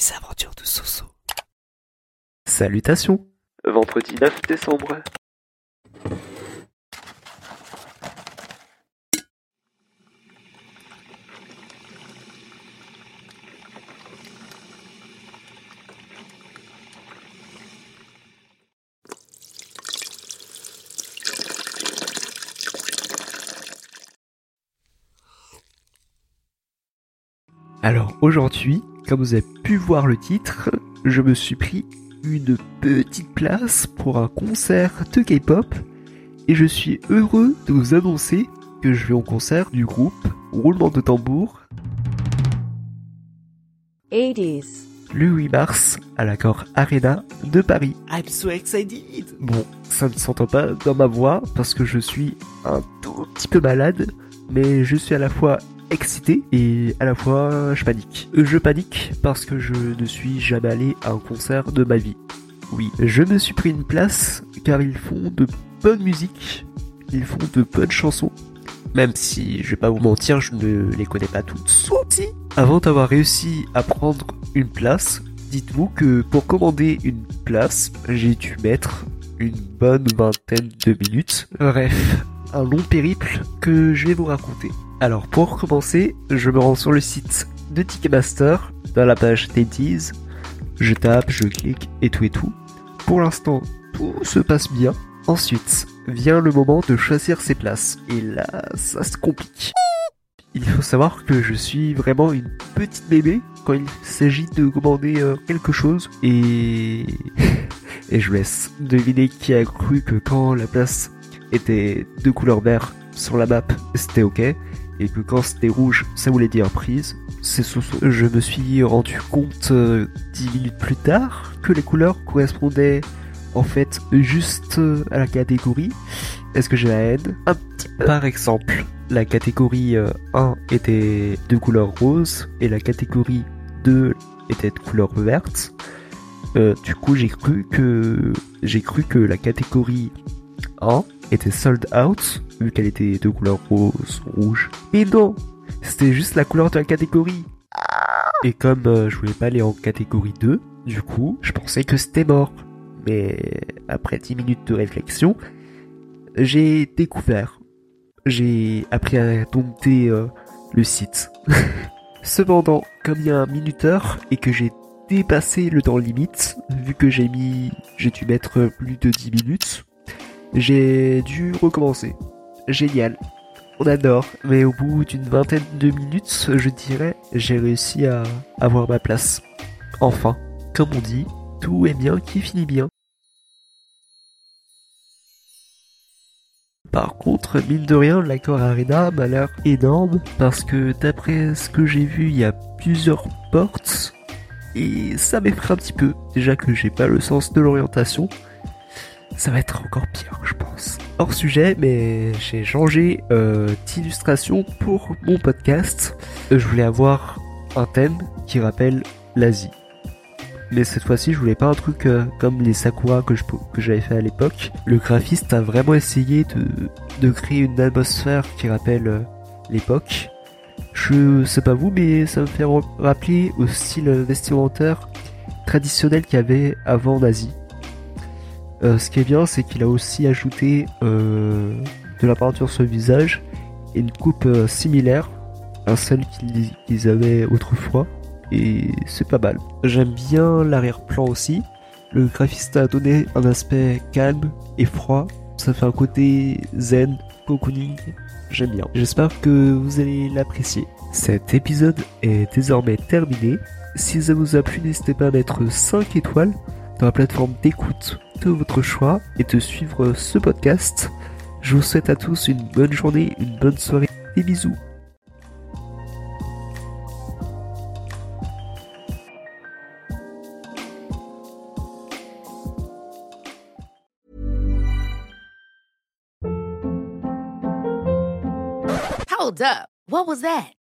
Les aventures de Soso. Salutations Vendredi 9 décembre. Alors aujourd'hui, comme vous avez pu voir le titre, je me suis pris une petite place pour un concert de K-pop et je suis heureux de vous annoncer que je vais au concert du groupe Roulement de tambour 80s. le 8 mars à l'accord Arena de Paris. I'm so excited. Bon, ça ne s'entend pas dans ma voix parce que je suis un tout petit peu malade, mais je suis à la fois excité et à la fois je panique. Je panique parce que je ne suis jamais allé à un concert de ma vie. Oui, je me suis pris une place car ils font de bonne musique, ils font de bonnes chansons. Même si, je vais pas vous mentir, je ne les connais pas toutes. Souti Avant d'avoir réussi à prendre une place, dites-vous que pour commander une place, j'ai dû mettre une bonne vingtaine de minutes. Bref, un long périple que je vais vous raconter. Alors pour commencer, je me rends sur le site de Ticketmaster, dans la page Dainties. Je tape, je clique et tout et tout. Pour l'instant, tout se passe bien. Ensuite, vient le moment de choisir ses places. Et là, ça se complique. Il faut savoir que je suis vraiment une petite bébé quand il s'agit de commander euh, quelque chose et et je laisse deviner qui a cru que quand la place était de couleur vert sur la map, c'était ok et que quand c'était rouge, ça voulait dire prise. C'est Soso. Je me suis rendu compte euh, 10 minutes plus tard que les couleurs correspondaient en fait juste euh, à la catégorie. Est-ce que j'ai la haine? Un petit peu. Par exemple, la catégorie euh, 1 était de couleur rose et la catégorie 2 était de couleur verte. Euh, du coup, j'ai cru que j'ai cru que la catégorie 1 était sold out vu qu'elle était de couleur rose, rouge. Et non, c'était juste la couleur de la catégorie. Et comme euh, je voulais pas aller en catégorie 2, du coup, je pensais que c'était mort. Mais après 10 minutes de réflexion, j'ai découvert. J'ai appris à dompter euh, le site. Cependant, comme il y a un minuteur et que j'ai dépassé le temps limite, vu que j'ai mis, j'ai dû mettre plus de 10 minutes, j'ai dû recommencer. Génial. On adore. Mais au bout d'une vingtaine de minutes, je dirais, j'ai réussi à avoir ma place. Enfin, comme on dit, tout est bien qui finit bien. Par contre, mine de rien, l'accord Arena m'a l'air énorme parce que d'après ce que j'ai vu, il y a plusieurs portes et ça m'effraie un petit peu. Déjà que j'ai pas le sens de l'orientation, ça va être encore pire, je pense. Hors sujet, mais j'ai changé euh, d'illustration pour mon podcast. Euh, Je voulais avoir un thème qui rappelle l'Asie. Mais cette fois-ci, je voulais pas un truc euh, comme les Sakura que j'avais fait à l'époque. Le graphiste a vraiment essayé de, créer une atmosphère qui rappelle l'époque. Je sais pas vous, mais ça me fait rappeler au style vestimentaire traditionnel qu'il y avait avant en Asie. Euh, ce qui est bien, c'est qu'il a aussi ajouté euh, de la peinture sur le visage et une coupe euh, similaire à celle qu'ils avaient autrefois. Et c'est pas mal. J'aime bien l'arrière-plan aussi. Le graphiste a donné un aspect calme et froid. Ça fait un côté zen, cocooning. J'aime bien. J'espère que vous allez l'apprécier. Cet épisode est désormais terminé. Si ça vous a plu, n'hésitez pas à mettre 5 étoiles dans la plateforme d'écoute de votre choix et de suivre ce podcast. Je vous souhaite à tous une bonne journée, une bonne soirée, et bisous. Hold up, what was that?